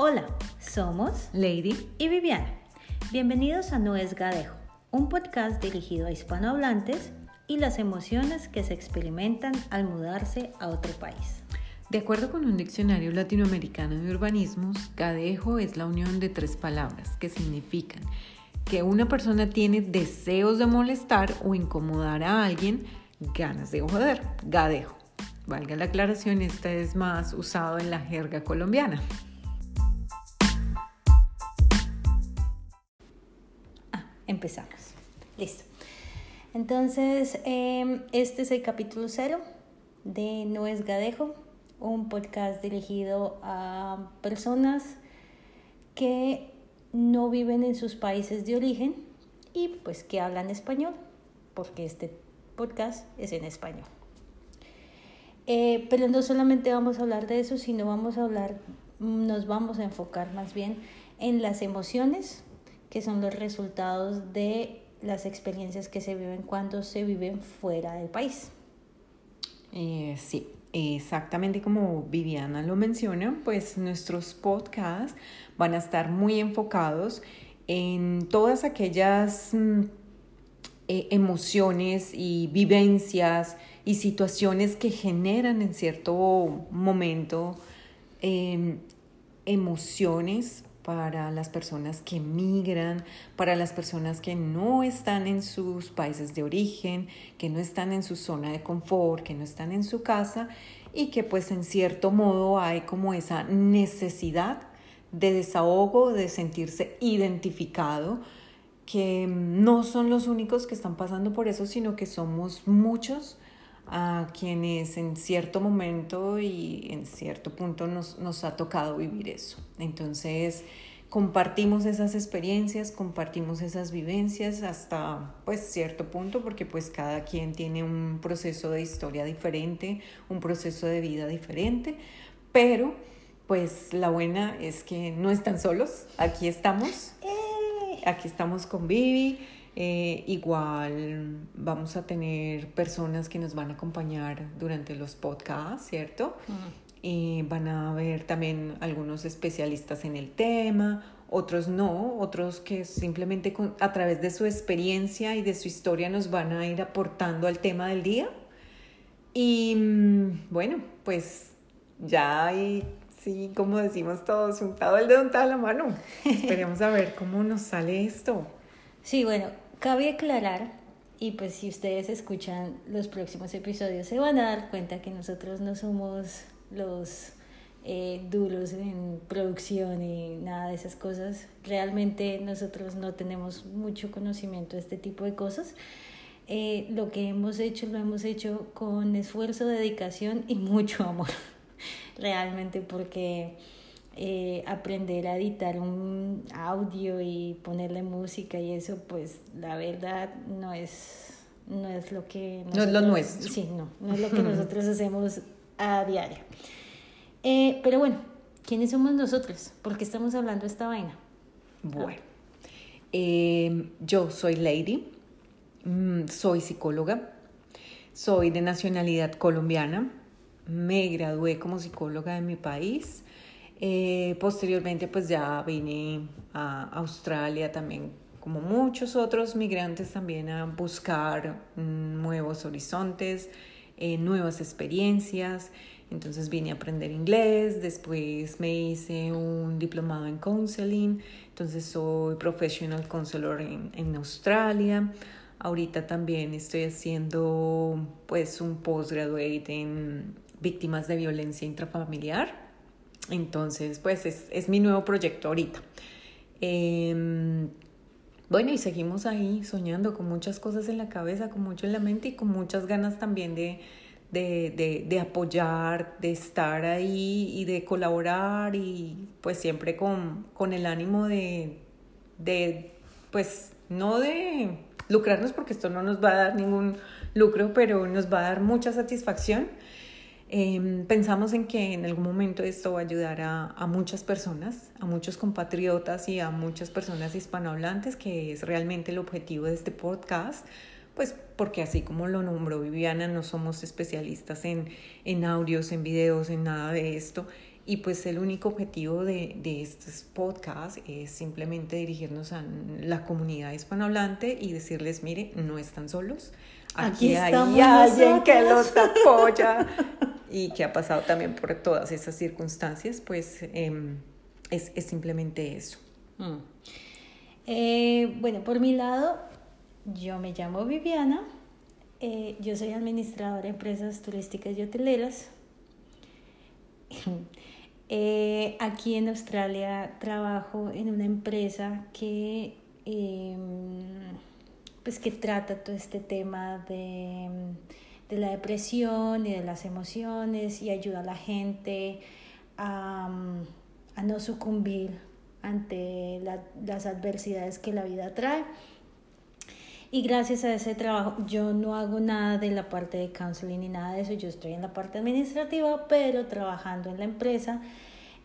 Hola, somos Lady y Viviana. Bienvenidos a No es Gadejo, un podcast dirigido a hispanohablantes y las emociones que se experimentan al mudarse a otro país. De acuerdo con un diccionario latinoamericano de urbanismos, gadejo es la unión de tres palabras que significan que una persona tiene deseos de molestar o incomodar a alguien, ganas de joder, gadejo. Valga la aclaración, esta es más usado en la jerga colombiana. Empezamos. Listo. Entonces, em, este es el capítulo cero de No es Gadejo, un podcast dirigido a personas que no viven en sus países de origen y pues que hablan español, porque este podcast es en español. Eh, pero no solamente vamos a hablar de eso, sino vamos a hablar, nos vamos a enfocar más bien en las emociones, que son los resultados de las experiencias que se viven cuando se viven fuera del país. Eh, sí, exactamente como Viviana lo menciona, pues nuestros podcasts van a estar muy enfocados en todas aquellas mm, eh, emociones y vivencias y situaciones que generan en cierto momento em, emociones para las personas que migran, para las personas que no están en sus países de origen, que no están en su zona de confort, que no están en su casa y que pues en cierto modo hay como esa necesidad de desahogo, de sentirse identificado, que no son los únicos que están pasando por eso, sino que somos muchos a quienes en cierto momento y en cierto punto nos, nos ha tocado vivir eso. Entonces, compartimos esas experiencias, compartimos esas vivencias hasta pues cierto punto porque pues cada quien tiene un proceso de historia diferente, un proceso de vida diferente, pero pues la buena es que no están solos, aquí estamos, eh. aquí estamos con Vivi, eh, igual vamos a tener personas que nos van a acompañar durante los podcasts, ¿cierto? Y van a haber también algunos especialistas en el tema, otros no, otros que simplemente a través de su experiencia y de su historia nos van a ir aportando al tema del día. Y mm, bueno, pues ya hay, sí, como decimos todos, untado el dedo, untada la mano. Esperemos a ver cómo nos sale esto. Sí, bueno, cabe aclarar, y pues si ustedes escuchan los próximos episodios se van a dar cuenta que nosotros no somos los eh, duros en producción y nada de esas cosas. Realmente nosotros no tenemos mucho conocimiento de este tipo de cosas. Eh, lo que hemos hecho lo hemos hecho con esfuerzo, dedicación y mucho amor. Realmente porque eh, aprender a editar un audio y ponerle música y eso, pues la verdad no es, no es lo que... no es lo nuestro. Sí, no, no es lo que nosotros hacemos a diario. Eh, pero bueno, ¿quiénes somos nosotros? ¿Por qué estamos hablando de esta vaina? Bueno, em, yo soy Lady, mm, soy psicóloga, soy de nacionalidad colombiana, me gradué como psicóloga en mi país. Eh, posteriormente pues ya vine a Australia también como muchos otros migrantes también a buscar mm, nuevos horizontes, eh, nuevas experiencias. Entonces vine a aprender inglés, después me hice un diplomado en counseling, entonces soy professional counselor en, en Australia. Ahorita también estoy haciendo pues un postgraduate en víctimas de violencia intrafamiliar. Entonces pues es, es mi nuevo proyecto ahorita. Eh, bueno, y seguimos ahí soñando con muchas cosas en la cabeza, con mucho en la mente y con muchas ganas también de, de, de, de, apoyar, de estar ahí y de colaborar y pues siempre con, con el ánimo de, de, pues no de lucrarnos porque esto no nos va a dar ningún lucro, pero nos va a dar mucha satisfacción. Eh, pensamos en que en algún momento esto va a ayudar a, a, muchas personas, a muchos compatriotas y a muchas personas hispanohablantes, que es realmente el objetivo de este podcast pues porque así como lo nombró Viviana, no somos especialistas en, en audios, en videos, en nada de esto. Y pues el único objetivo de, de estos podcasts es simplemente dirigirnos a la comunidad hispanohablante y decirles, mire, no están solos. Aquí, hay alguien que los apoya y que ha pasado también por todas esas circunstancias, pues em, es, es, simplemente eso. Mm. Eh, bueno, por mi lado, yo me llamo Viviana, eh, yo soy administradora de empresas turísticas y hoteleras. Eh, aquí en Australia trabajo en una empresa que, em, pues que trata todo este tema de, de, la depresión y de las emociones y ayuda a la gente a, no sucumbir ante las adversidades que la vida trae. Y gracias a ese trabajo, yo no hago nada de la parte de counseling ni nada de eso, yo estoy en la parte administrativa, pero trabajando en la empresa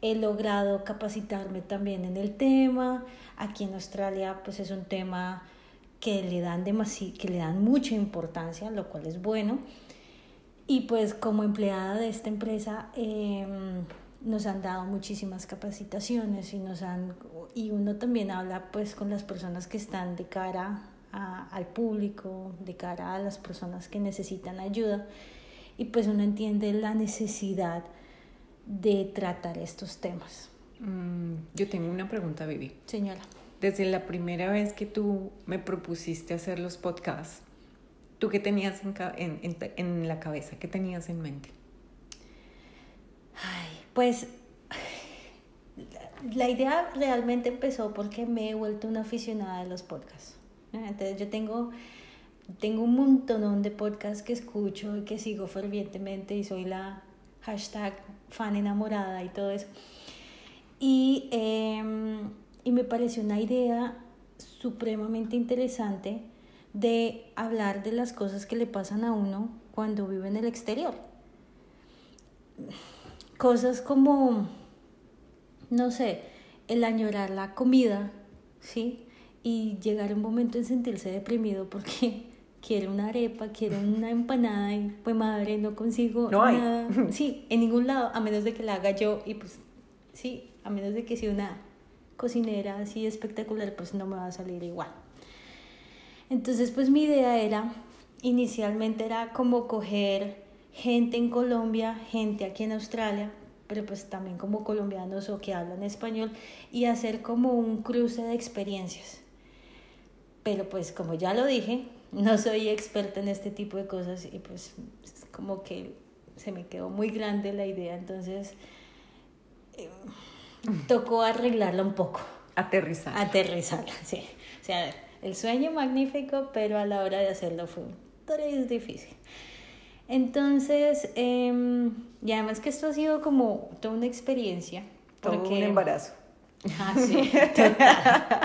he logrado capacitarme también en el tema. Aquí en Australia, pues es un tema que le dan, que le dan mucha importancia, lo cual es bueno. Y pues como empleada de esta empresa, em, nos han dado muchísimas capacitaciones y nos han y uno también habla pues con las personas que están de cara al público, de cara a las personas que necesitan ayuda y pues uno entiende la necesidad de tratar estos temas. Mm, yo tengo una pregunta, Vivi. Señora. Desde la primera vez que tú me propusiste hacer los podcasts, ¿tú qué tenías en, en, en la cabeza? ¿Qué tenías en mente? Ay, pues la idea realmente empezó porque me he vuelto una aficionada de los podcasts. Entonces yo tengo, tengo un montón de podcasts que escucho y que sigo fervientemente y soy la hashtag fan enamorada y todo eso. Y, em, y me pareció una idea supremamente interesante de hablar de las cosas que le pasan a uno cuando vive en el exterior. Cosas como, no sé, el añorar la comida, ¿sí? y llegar a un momento en sentirse deprimido porque quiero una arepa, quiero una empanada y pues madre, no consigo nada. Sí, en ningún lado, a menos de que la haga yo y pues sí, a menos de que sea una cocinera así espectacular, pues no me va a salir igual. Entonces, pues mi idea era, inicialmente era como coger gente en Colombia, gente aquí en Australia, pero pues también como colombianos o que hablan español, y hacer como un cruce de experiencias pero pues como ya lo dije, no soy experta en este tipo de cosas y pues como que se me quedó muy grande la idea, entonces eh, tocó arreglarla un poco. Aterrizar. Aterrizarla, sí. O sea, el sueño magnífico, pero a la hora de hacerlo fue es difícil. Entonces, eh, y además que esto ha sido como toda una experiencia. Todo un embarazo. Ah, sí, total.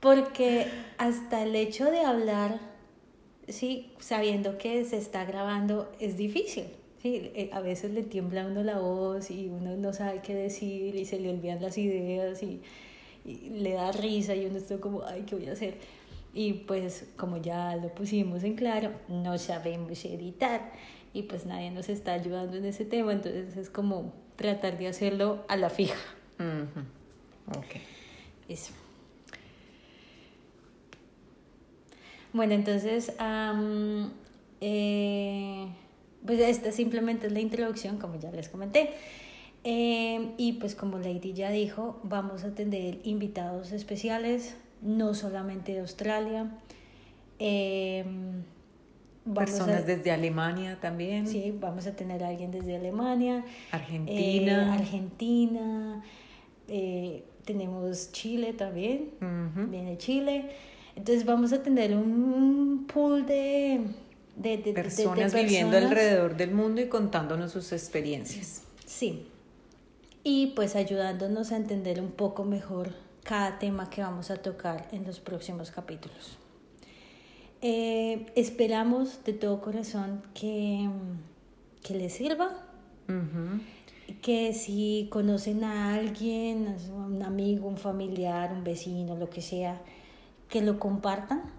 Porque hasta el hecho de hablar, sí, sabiendo que se está grabando, es difícil. Sí, eh, a veces le tiembla a uno la voz y uno no sabe qué decir y se le olvidan las ideas y, le da risa y uno está como, ay, ¿qué voy a hacer? Y pues como ya lo pusimos en claro, no sabemos editar y pues nadie nos está ayudando en ese tema, entonces es como tratar de hacerlo a la fija. Ok. Eso. Bueno, entonces, eh, pues esta simplemente es la introducción, como ya les comenté. Em, y pues como Lady ya dijo, vamos a tener invitados especiales, no solamente de Australia. Em, Personas desde Alemania también. Sí, vamos a tener a alguien desde Alemania. Argentina. Eh, Argentina. Eh, tenemos Chile también. Viene Chile. Entonces vamos a tener un pool de, de, personas, viviendo alrededor del mundo y contándonos sus experiencias. Sí. Y pues ayudándonos a entender un poco mejor cada tema que vamos a tocar en los próximos capítulos. Eh, esperamos de todo corazón que, que les sirva. Que si conocen a alguien, un amigo, un familiar, un vecino, lo que sea, que lo compartan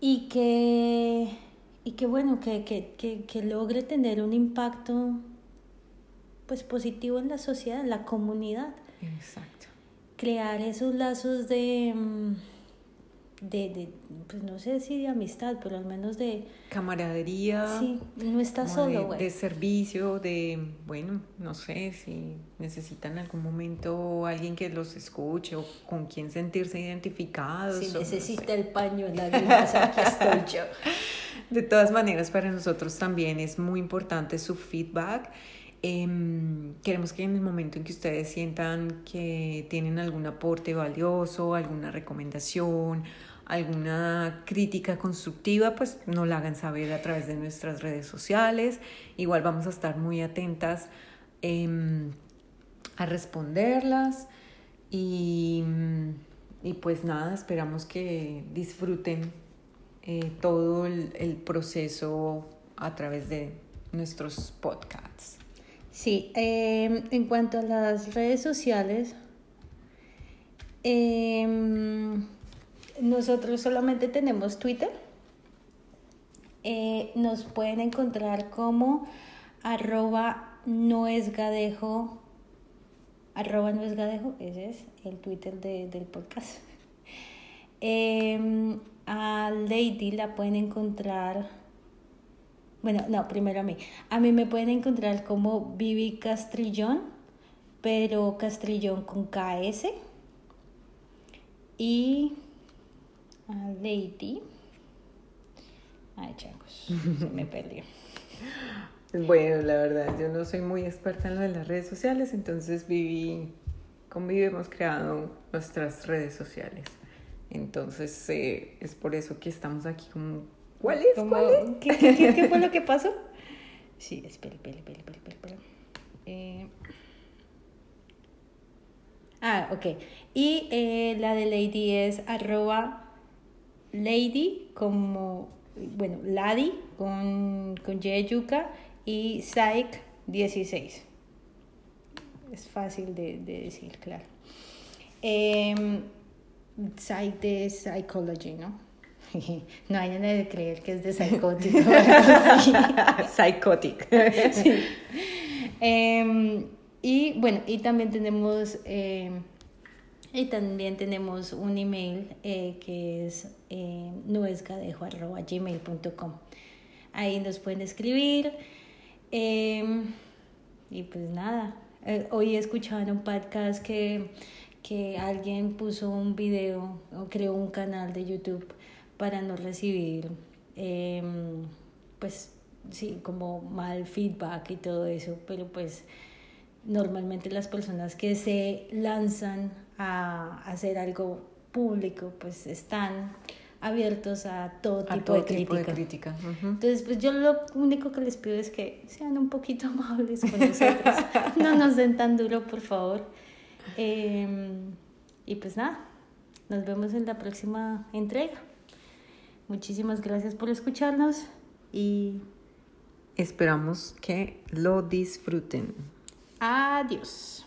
y que, y que bueno, que, que, que, que logre tener un impacto pues positivo en la sociedad, en la comunidad. Exacto. Crear esos lazos de, mm, de, de, pues no sé si de amistad, pero al menos de... Camaradería. Sí, no como solo, de, güey. de servicio, de, bueno, no sé si necesitan en algún momento alguien que los escuche o con quien sentirse identificados. Si o no necesita sé. el paño en lágrimas, aquí estoy yo. De todas maneras, para nosotros también es muy importante su feedback. Em, queremos que en el momento en que ustedes sientan que tienen algún aporte valioso, alguna recomendación, alguna crítica constructiva, pues nos la hagan saber a través de nuestras redes sociales. Igual vamos a estar muy atentas em, a responderlas y, y pues nada, esperamos que disfruten eh, todo el, el proceso a través de nuestros podcasts. Sí, eh, en cuanto a las redes sociales, eh, nosotros solamente tenemos Twitter. Eh, nos pueden encontrar como arroba no es gadejo, arroba no es gadejo, ese es el Twitter de- del podcast. Eh, a Lady la pueden encontrar bueno, no, primero a mí. A mí me pueden encontrar como Vivi Castrillón, pero Castrillón con KS. Y a Lady. Ay, changos, se me perdió. Bueno, la verdad, yo no soy muy experta en lo de las redes sociales, entonces Vivi, con Vivi hemos creado nuestras redes sociales. Entonces eh, es por eso que estamos aquí como... ¿Cuál es? Como- ¿Cuál es? ¿Qué, qué, qué- qué fue lo que pasó? Sí, espera, espera, espera, espera, espera, espera. Eh, Ah, ok. Y eh, la de Lady es arroba Lady como, bueno, Lady con, con Y yuca y Psych 16. Es fácil de, de decir, claro. Psych de Psychology, ¿no? No hay nada de creer que es de psicótico. Psychotic. Sí. Em, y bueno, y también tenemos em, y también tenemos un email eh, que es eh, nuesgadejo@gmail.com. Ahí nos pueden escribir. em, y pues nada, eh, hoy he escuchado en un podcast que, que alguien puso un video o creó un canal de YouTube para no recibir, em, pues sí, como mal feedback y todo eso, pero pues normalmente las personas que se lanzan a hacer algo público, pues están abiertos a todo A tipo todo de tipo crítica. de crítica. ujú. Entonces, pues yo lo único que les pido es que sean un poquito amables con nosotros. no nos den tan duro, por favor. Eh, y pues nada, nos vemos en la próxima entrega. Muchísimas gracias por escucharnos y Esperamos que lo disfruten. adiós.